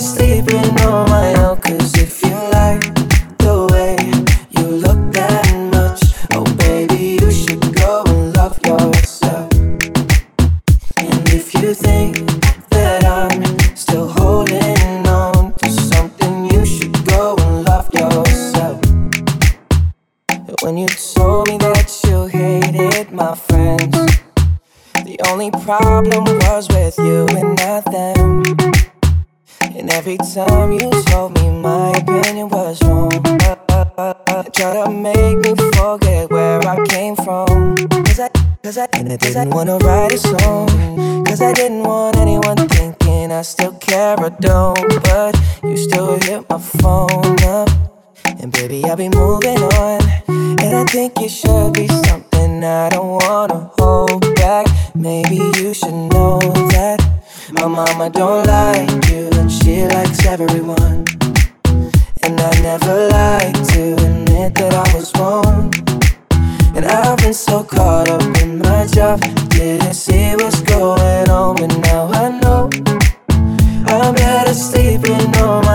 sleeping on my own. Cause if you like the way Been so caught up in my job, didn't see what's going on, but now I know. I'm better sleeping on my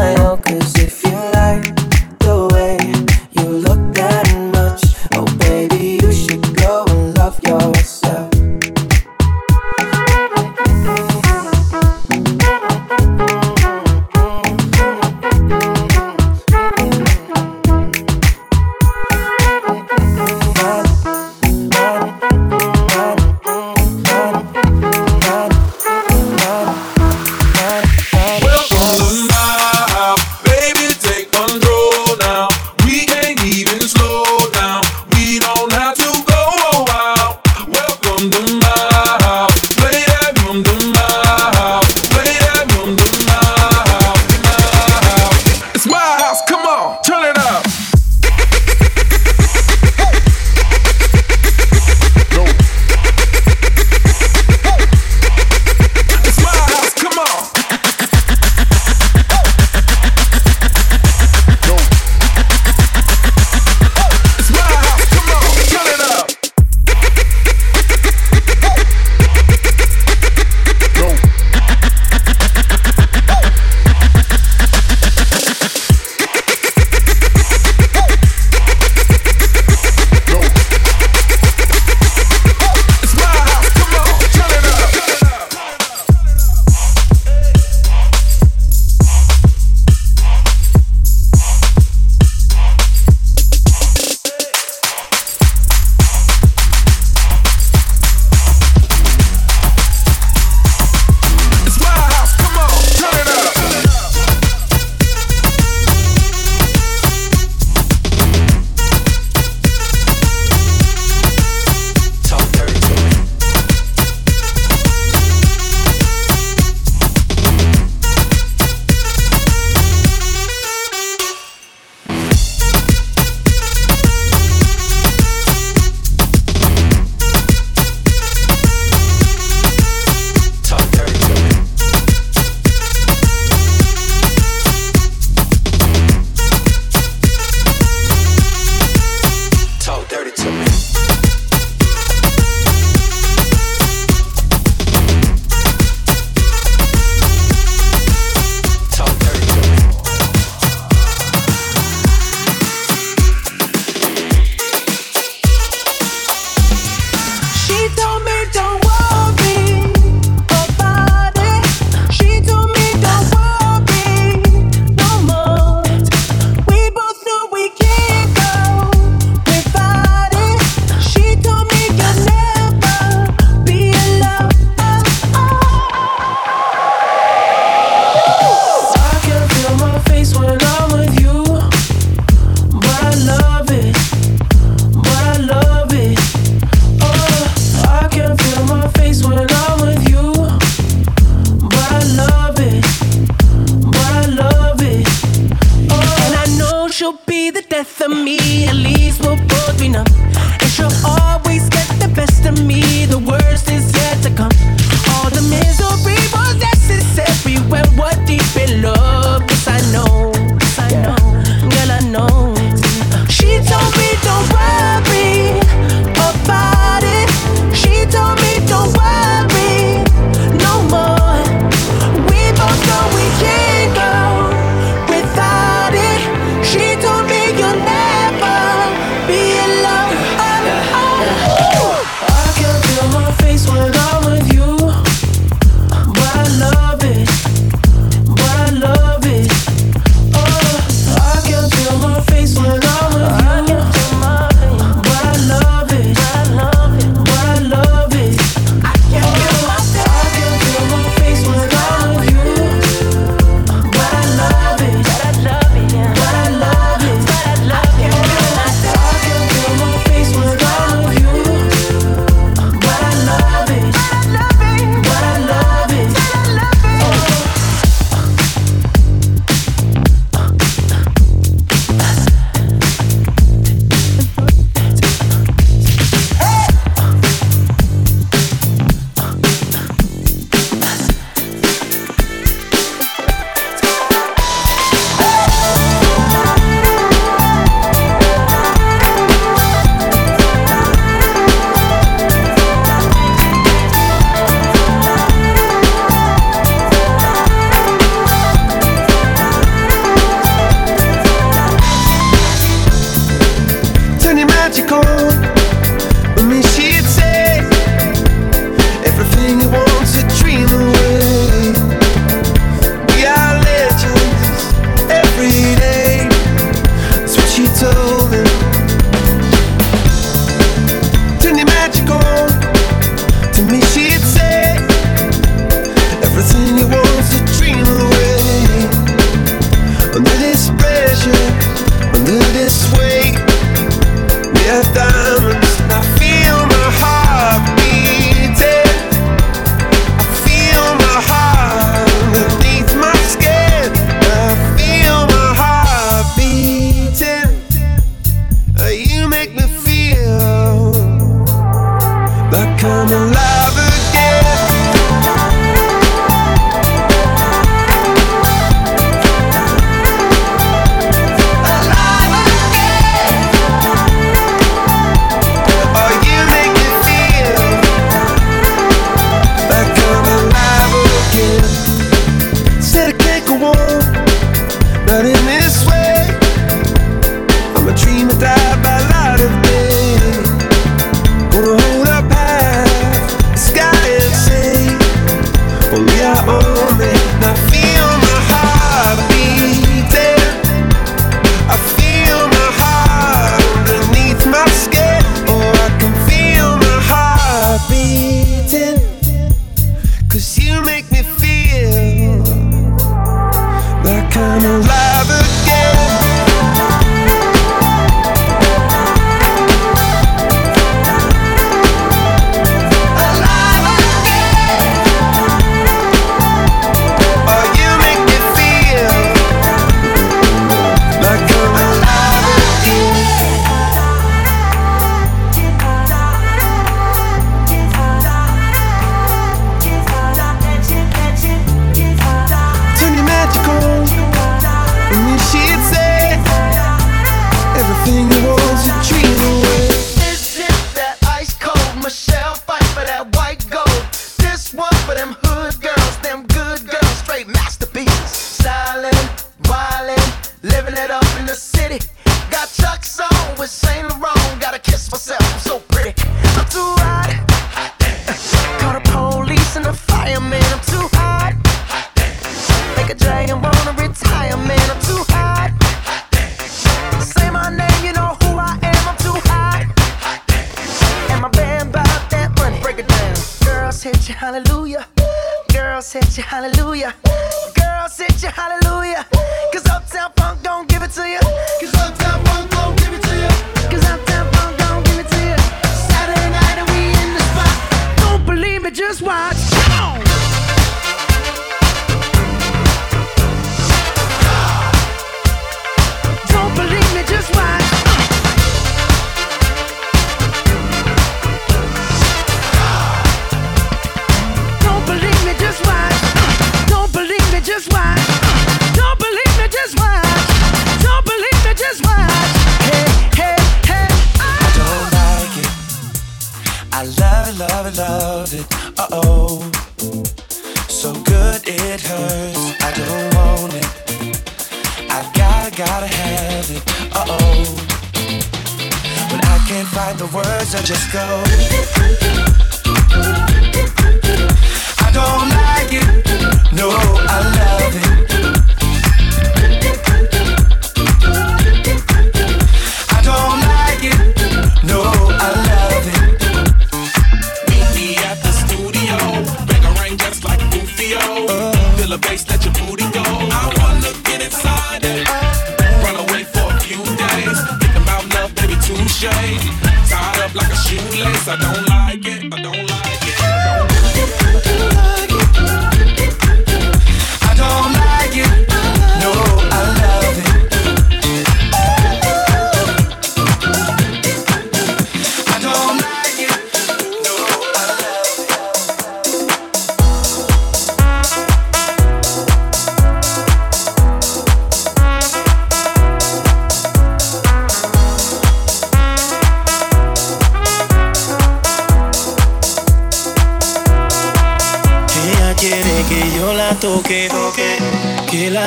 won't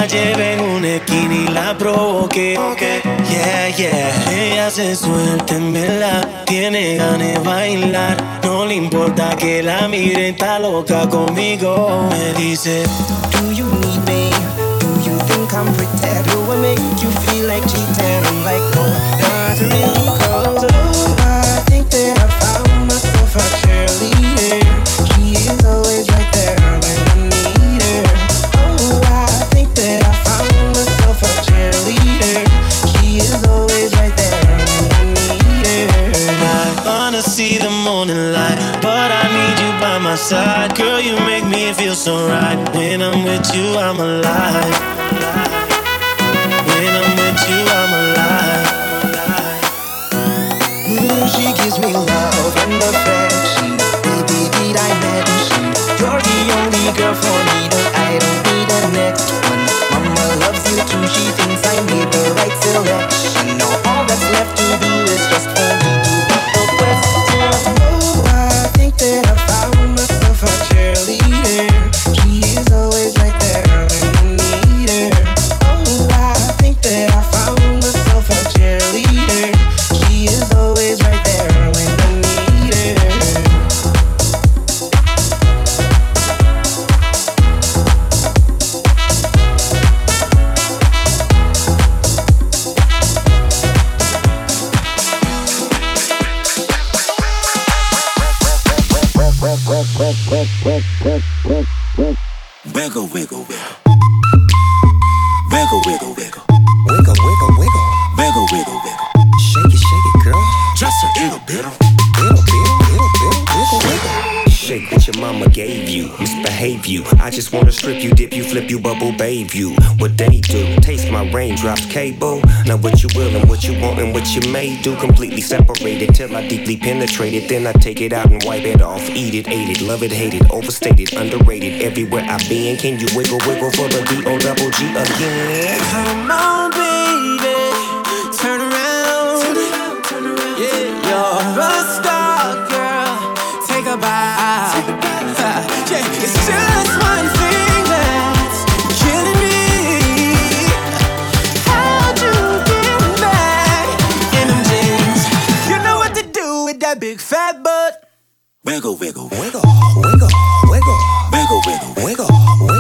la en un esquina y la provoqué. Okay. Yeah, yeah. Ella se suelta en vela, tiene ganas de bailar. No le importa que la mire, está loca conmigo. Me dice, Do you need me? Do you think I'm pretend? Do I make you feel like cheating? I'm like, no, not really. side. Girl, you make me feel so right. When I'm with you, I'm alive. Wiggle, wiggle, wiggle. Wiggle, wiggle, wiggle. Wiggle, wiggle, wiggle. Wiggle, wiggle, wiggle. Shake it, shake it, girl. Just a little bit. Little bit, little bit. Wiggle, wiggle. Shake what your mama gave you. Misbehave you. I just wanna strip you, dip you, flip you, bubble babe you. What they do my raindrops cable. Now what you will and what you want and what you may do, completely separated till I deeply penetrate it. Then I take it out and wipe it off. Eat it, ate it, love it, hate it, overstated, underrated. Everywhere I been, can you wiggle, wiggle for the D O double G again? Come on, baby. that big fat butt. Wiggle, wiggle, wiggle, wiggle, wiggle, wiggle, wiggle, wiggle, wiggle.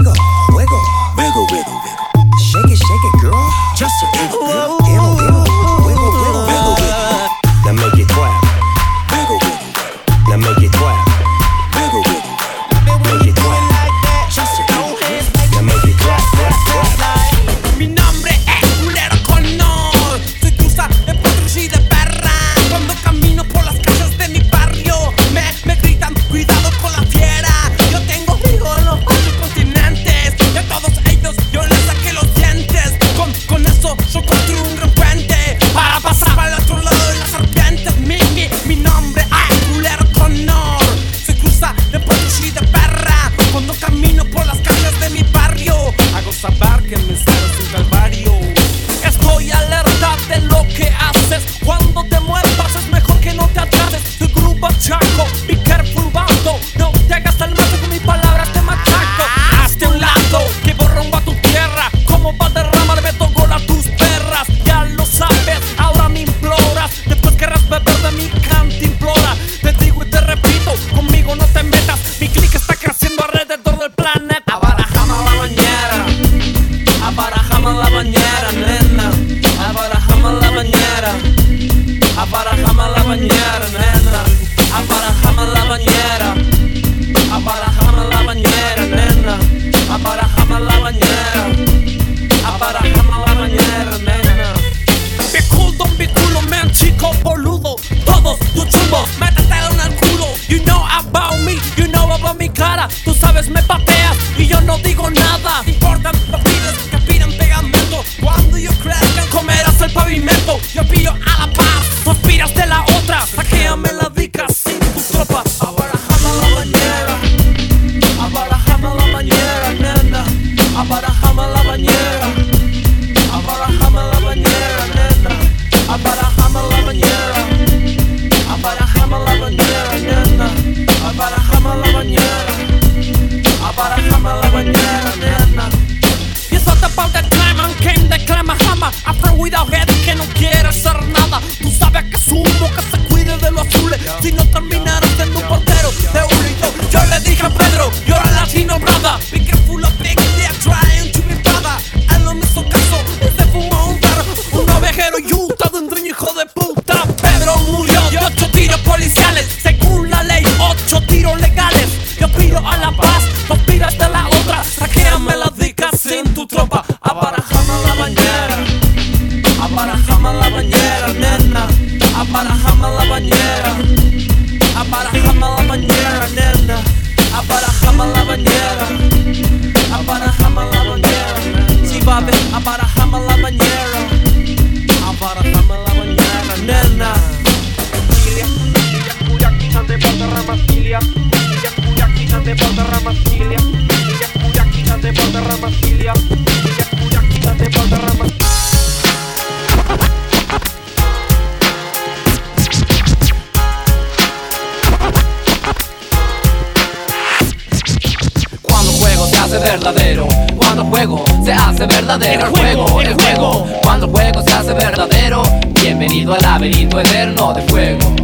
Verdadero. El juego, el juego. Cuando el juego se hace verdadero. Bienvenido al laberinto eterno de fuego.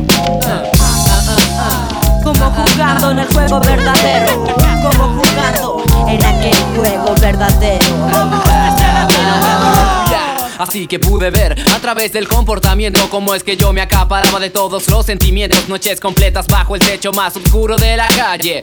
Como jugando en el juego verdadero. Como jugando en aquel juego verdadero. Así que pude ver a través del comportamiento cómo es que yo me acaparaba de todos los sentimientos. Noches completas bajo el techo más oscuro de la calle.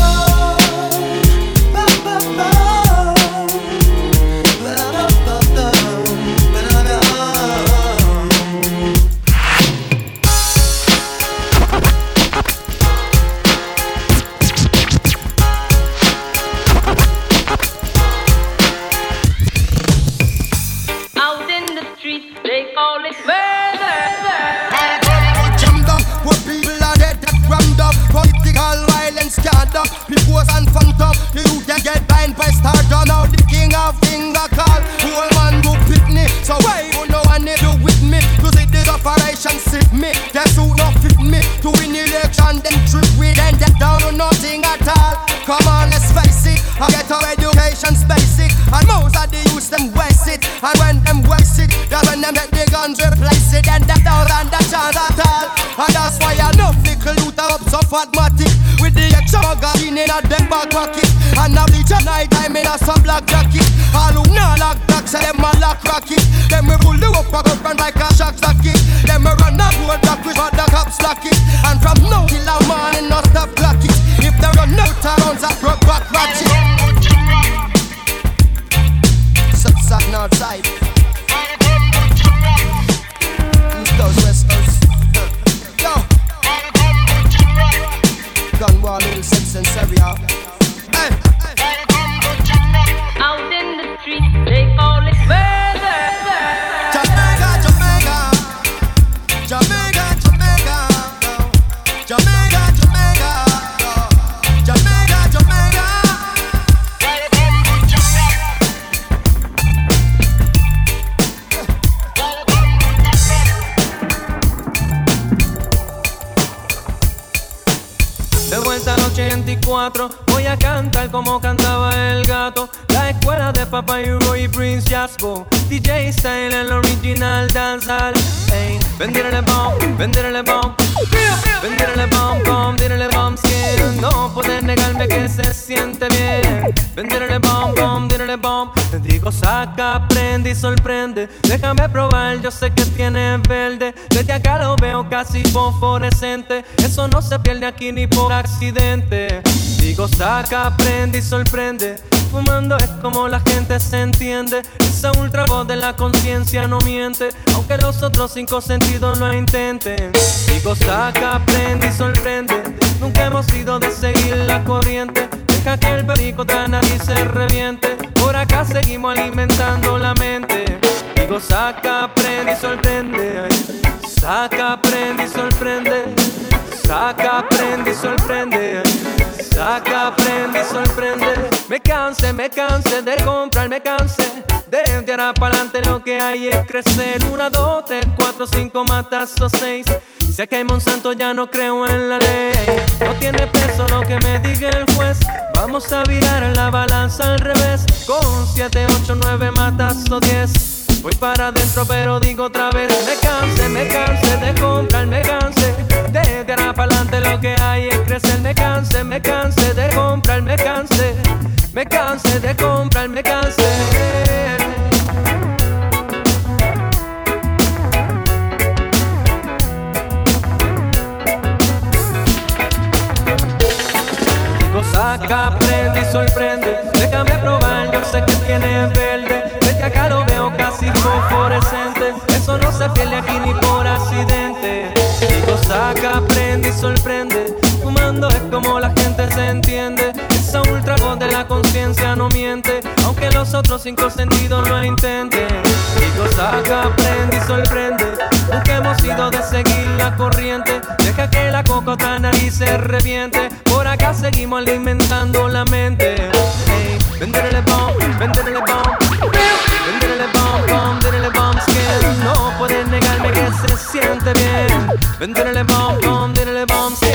They call it the it And them don't stand a chance at all. And that's why I know fickle youth are up so fatmatic With the extra magazine in a them back pocket And now at night time in a some black jacket. All who not lock back say them a lock rocket Them we pull the up a up and like a shock socket Them we run a road back with what the cops lock it. And from now till a morning no stop clock it. If run out of rounds I broke back ratchet casi fosforescente. Eso no se pierde aquí ni por accidente. Digo, saca, aprende y sorprende. Fumando es como la gente se entiende. Esa ultra voz de la conciencia no miente. Aunque los otros cinco sentidos lo intenten. Digo, saca, aprende y sorprende. Nunca hemos sido de seguir la corriente. Deja que el perico de nariz se reviente. Por acá seguimos alimentando la mente. Digo, saca, aprende y sorprende. Saca, aprende y sorprende. Saca, aprende y sorprende. Saca, aprende y sorprende. Me canse, me canse de comprar, me canse. De ahora para adelante lo que hay es crecer. Una, dos, tres, cuatro, cinco, matazos, seis. Sé que hay Monsanto, ya no creo en la ley. No tiene peso lo que me diga el juez. Vamos a virar la balanza al revés. Con siete, ocho, nueve, matazos, diez. Voy para adentro, pero digo otra vez: me cansé, me cansé de comprar, me cansé. De ahora para adelante lo que hay es crecer, me cansé, me cansé de comprar, me cansé. Me cansé de comprar, me cansé. Cosa que aprende sorprende, déjame probar, yo sé que tiene verde Casi fosforescente. Eso no se pierde aquí ni por accidente. Digo, saca, prende y sorprende. Fumando es como la gente se entiende. Esa ultra voz de la conciencia no miente. Aunque los otros cinco sentidos lo intenten. Digo, saca, prende y sorprende. Nunca hemos ido de seguir la corriente. Deja que la cocota nariz se reviente. Por acá seguimos alimentando la mente. Hey, venderle bomb, venderle bomb. No pueden negarme que se siente bien. Venderle bom, bom, denle bom, sí.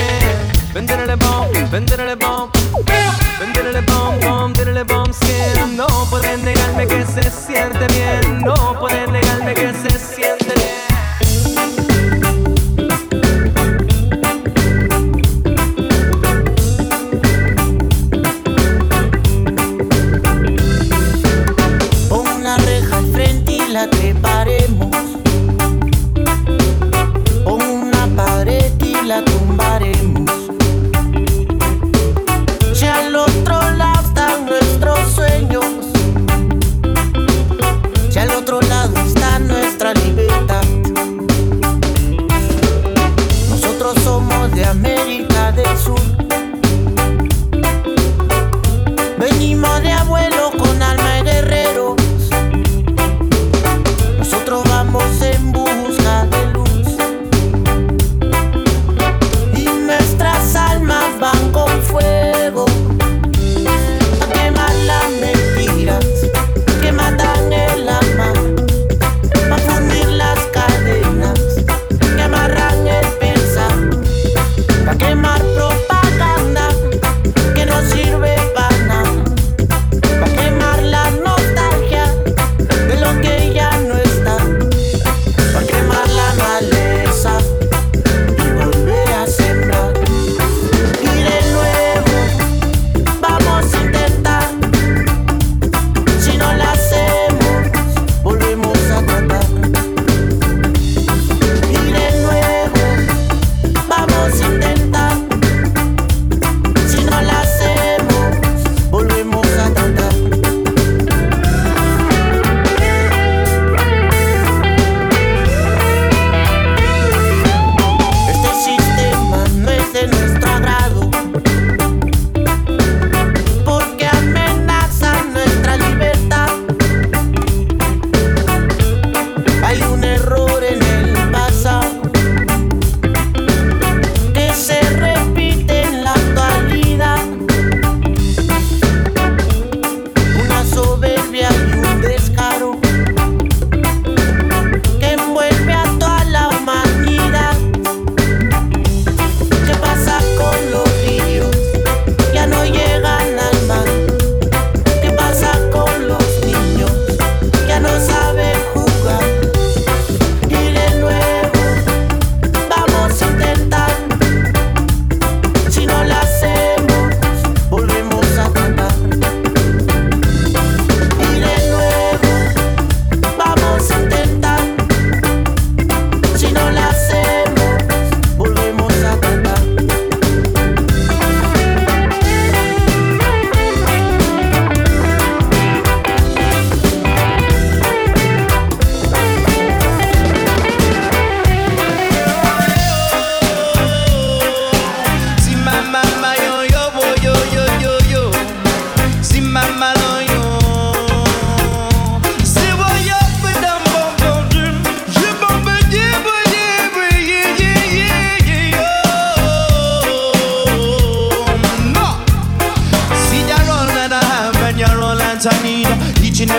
Venderle bom, venderle bom Venderle bom, bom, denle sí. No pueden negarme que se siente bien. No pueden negarme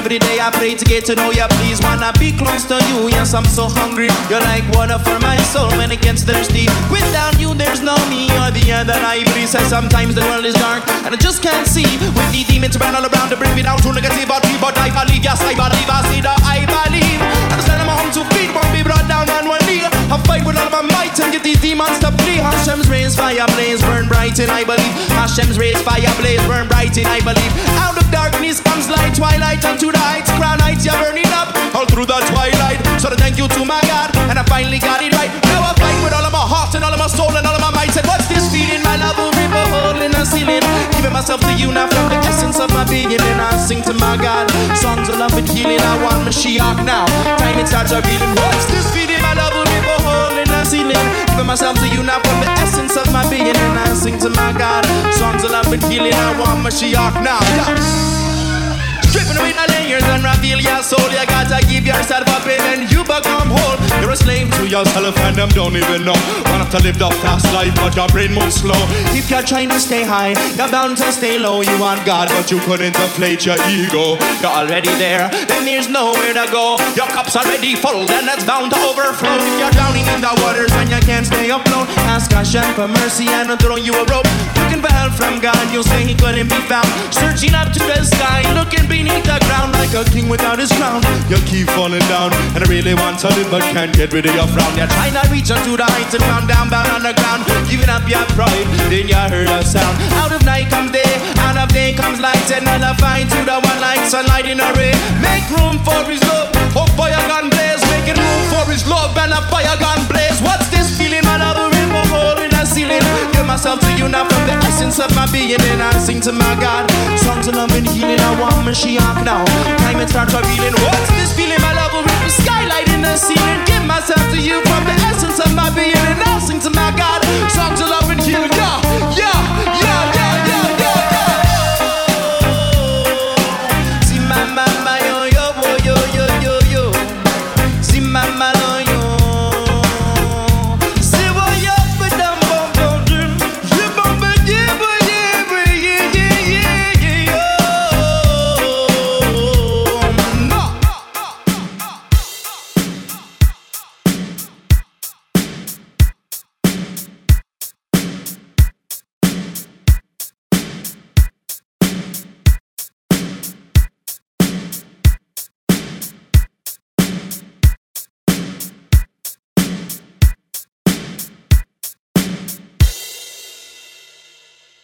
every day I pray to get to know you. Please wanna be close to you. Yes, I'm so hungry. You're like water for my soul when it gets thirsty. Without you, there's no me. You're the that I breathe. Says sometimes the world is dark and I just can't see. With the demons around all around to bring me down to negative. But but I believe, yes, I believe. I see that I believe. On two feet, won't be brought down on one knee. I fight with all my might and get these demons to flee. Hashem's rays, fire blaze, burn bright in I believe. Hashem's rays, fire blaze, burn bright in I believe. Out of darkness comes light, twilight unto the heights. Crown heights, you're burning up all through the twilight. So thank you to my God, and I finally got it right. Now I fight with all of my heart and all of my soul and all of my might. Said, what's this feeling? My love will rip a hole in the ceiling. Giving myself to you now from the essence of my being, and I sing to my God. Songs of love and healing, I want Mashiach now. Time it starts revealing. What's this feeling? My love will be a hole in the ceiling. Giving myself to you now from the essence of my being, and I sing to my God. Songs of love and healing, I want Mashiach now. Yeah. Stripping away the layers and reveal your soul. You gotta give yourself up and you become whole. You're a slave to yourself and them don't even know. Want to live the fast life, but your brain moves slow. If you're trying to stay high, you're bound to stay low. You want God, but you couldn't inflate your ego. You're already there, then there's nowhere to go. Your cup's already full, then it's bound to overflow. If you're drowning in the waters and you can't stay afloat, ask Hashem for mercy and I'll throw you a rope. Looking help from God, you'll say He couldn't be found. Searching up to the sky, looking beneath the ground like a king without his crown. You keep falling down, and I really want to live, but can't get rid of your frown. You're trying to reach onto the heights and come down, bound on the ground. Giving up your pride, then you heard a sound. Out of night comes day, out of day comes light, and i find to the one like sunlight in a ray. Make room for his love, oh fire gun blaze, making room for his love and a fire gun blaze. What's this feeling, my myself to you now from the essence of my being, and I sing to my God. Songs of love and healing, I want Mashiach now. Time it starts revealing. What's this feeling, my love? A rainbow skylight in the ceiling. Give myself to you from the essence of my being, and I sing to my God. Songs of love and healing, yeah.